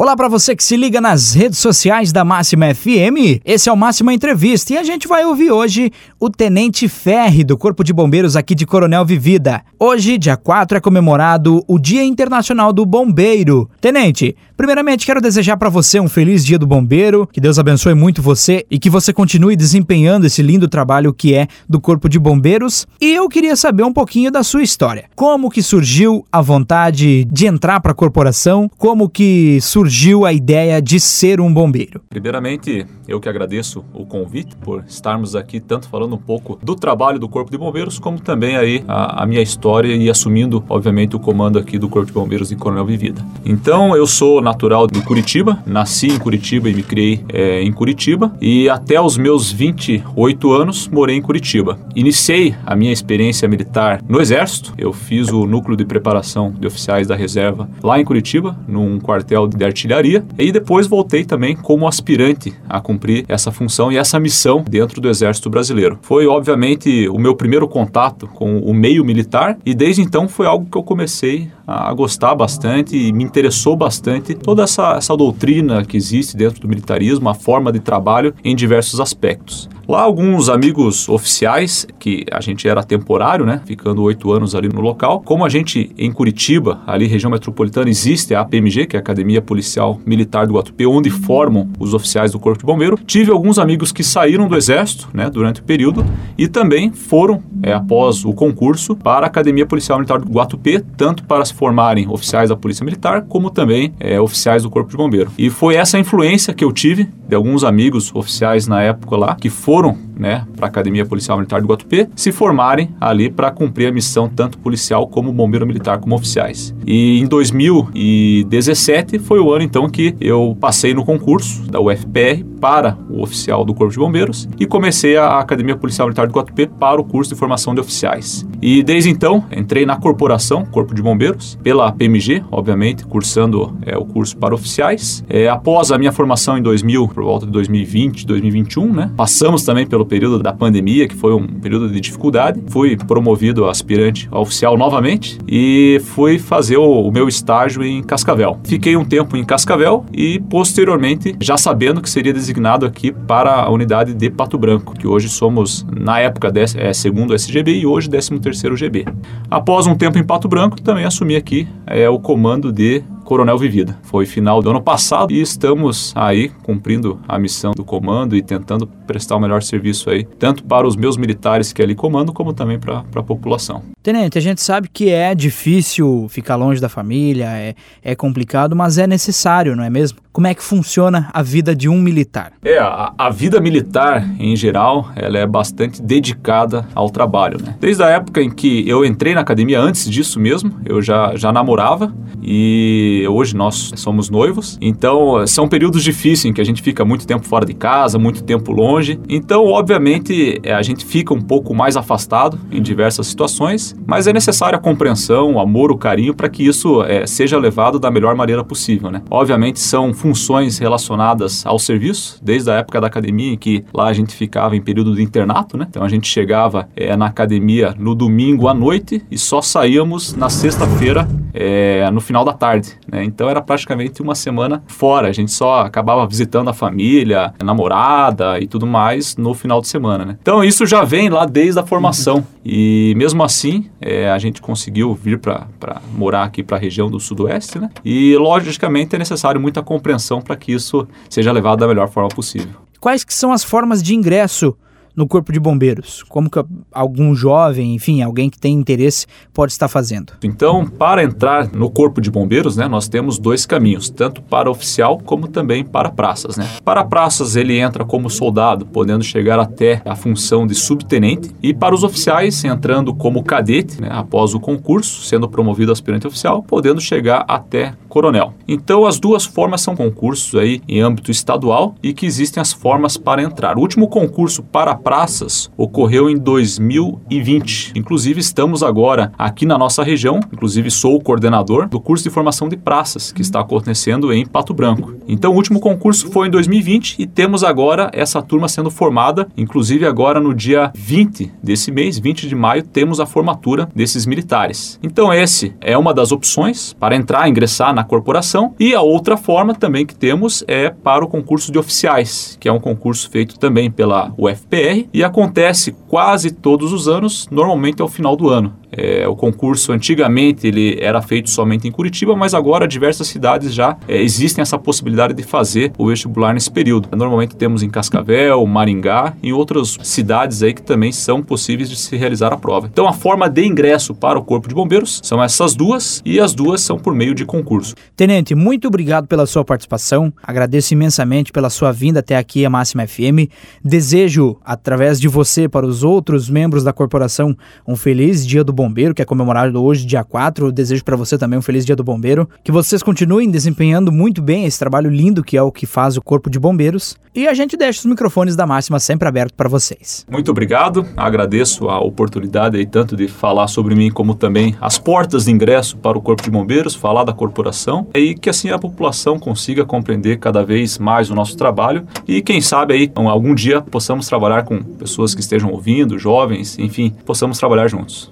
Olá para você que se liga nas redes sociais da Máxima FM. Esse é o Máxima Entrevista e a gente vai ouvir hoje o Tenente Ferre do Corpo de Bombeiros aqui de Coronel Vivida. Hoje, dia 4, é comemorado o Dia Internacional do Bombeiro. Tenente, primeiramente quero desejar para você um feliz Dia do Bombeiro, que Deus abençoe muito você e que você continue desempenhando esse lindo trabalho que é do Corpo de Bombeiros. E eu queria saber um pouquinho da sua história. Como que surgiu a vontade de entrar para a corporação? Como que surgiu surgiu a ideia de ser um bombeiro? Primeiramente, eu que agradeço o convite por estarmos aqui tanto falando um pouco do trabalho do Corpo de Bombeiros, como também aí a, a minha história e assumindo, obviamente, o comando aqui do Corpo de Bombeiros de Coronel Vivida. Então, eu sou natural de Curitiba, nasci em Curitiba e me criei é, em Curitiba e até os meus 28 anos morei em Curitiba. Iniciei a minha experiência militar no Exército, eu fiz o núcleo de preparação de oficiais da reserva lá em Curitiba, num quartel de artilharia, e depois voltei também como aspirante a cumprir essa função e essa missão dentro do Exército Brasileiro. Foi, obviamente, o meu primeiro contato com o meio militar e desde então foi algo que eu comecei a gostar bastante e me interessou bastante toda essa, essa doutrina que existe dentro do militarismo, a forma de trabalho em diversos aspectos. Lá, alguns amigos oficiais, que a gente era temporário, né? Ficando oito anos ali no local. Como a gente, em Curitiba, ali região metropolitana, existe a APMG, que é a Academia Policial Militar do Guatupê, onde formam os oficiais do Corpo de Bombeiro. Tive alguns amigos que saíram do Exército, né? Durante o período e também foram, é, após o concurso, para a Academia Policial Militar do Guatupê, tanto para se formarem oficiais da Polícia Militar, como também é, oficiais do Corpo de Bombeiro. E foi essa influência que eu tive de alguns amigos oficiais na época lá, que foram né, para a Academia Policial Militar do Guatupê se formarem ali para cumprir a missão tanto policial como bombeiro militar como oficiais. E em 2017 foi o ano então que eu passei no concurso da UFPR para oficial do Corpo de Bombeiros e comecei a Academia Policial Militar do Guatupê para o curso de formação de oficiais. E desde então entrei na corporação Corpo de Bombeiros pela PMG, obviamente, cursando é, o curso para oficiais. É, após a minha formação em 2000, por volta de 2020, 2021, né, passamos também pelo período da pandemia, que foi um período de dificuldade. Fui promovido a aspirante a oficial novamente e fui fazer o, o meu estágio em Cascavel. Fiquei um tempo em Cascavel e posteriormente, já sabendo que seria designado aqui para a unidade de Pato Branco, que hoje somos, na época, é, segundo SGB e hoje 13 terceiro GB. Após um tempo em Pato Branco, também assumi aqui é, o comando de Coronel Vivida. Foi final do ano passado e estamos aí cumprindo a missão do comando e tentando prestar o melhor serviço aí, tanto para os meus militares que ali comando, como também para a população. Tenente, a gente sabe que é difícil ficar longe da família, é, é complicado, mas é necessário, não é mesmo? Como é que funciona a vida de um militar? É, a, a vida militar, em geral, ela é bastante dedicada ao trabalho, né? Desde a época em que eu entrei na academia, antes disso mesmo, eu já, já namorava e hoje nós somos noivos. Então, são períodos difíceis em que a gente fica muito tempo fora de casa, muito tempo longe. Então, obviamente, é, a gente fica um pouco mais afastado em diversas situações, mas é necessária a compreensão, o amor, o carinho para que isso é, seja levado da melhor maneira possível, né? Obviamente são funções relacionadas ao serviço, desde a época da academia, em que lá a gente ficava em período de internato, né? Então a gente chegava é, na academia no domingo à noite e só saíamos na sexta-feira é, no final da tarde, né? Então era praticamente uma semana fora, a gente só acabava visitando a família, a namorada e tudo mais no final de semana, né? Então isso já vem lá desde a formação e mesmo assim é, a gente conseguiu vir para morar aqui para a região do Sudoeste, né? E logicamente é necessário muita compreensão para que isso seja levado da melhor forma possível. Quais que são as formas de ingresso no Corpo de Bombeiros? Como que algum jovem, enfim, alguém que tem interesse pode estar fazendo? Então, para entrar no Corpo de Bombeiros, né, nós temos dois caminhos, tanto para oficial como também para praças, né? Para praças ele entra como soldado, podendo chegar até a função de subtenente, e para os oficiais entrando como cadete, né, após o concurso, sendo promovido aspirante oficial, podendo chegar até coronel. Então, as duas formas são concursos aí em âmbito estadual e que existem as formas para entrar. O último concurso para praças ocorreu em 2020. Inclusive, estamos agora aqui na nossa região, inclusive sou o coordenador do curso de formação de praças que está acontecendo em Pato Branco. Então o último concurso foi em 2020 e temos agora essa turma sendo formada, inclusive agora no dia 20 desse mês, 20 de maio, temos a formatura desses militares. Então esse é uma das opções para entrar, ingressar na corporação e a outra forma também que temos é para o concurso de oficiais, que é um concurso feito também pela UFPR e acontece quase todos os anos, normalmente ao final do ano. É, o concurso antigamente ele era feito somente em Curitiba, mas agora diversas cidades já é, existem essa possibilidade de fazer o vestibular nesse período. Normalmente temos em Cascavel, Maringá e outras cidades aí que também são possíveis de se realizar a prova. Então a forma de ingresso para o Corpo de Bombeiros são essas duas e as duas são por meio de concurso. Tenente, muito obrigado pela sua participação. Agradeço imensamente pela sua vinda até aqui a Máxima FM. Desejo através de você para os outros membros da corporação um feliz Dia do Bombeiro, que é comemorado hoje, dia 4. Eu desejo para você também um feliz Dia do Bombeiro. Que vocês continuem desempenhando muito bem esse trabalho lindo que é o que faz o Corpo de Bombeiros. E a gente deixa os microfones da Máxima sempre abertos para vocês. Muito obrigado. Agradeço a oportunidade aí tanto de falar sobre mim como também as portas de ingresso para o Corpo de Bombeiros, falar da corporação e que assim a população consiga compreender cada vez mais o nosso trabalho e quem sabe aí algum dia possamos trabalhar com pessoas que estejam ouvindo, jovens, enfim, possamos trabalhar juntos.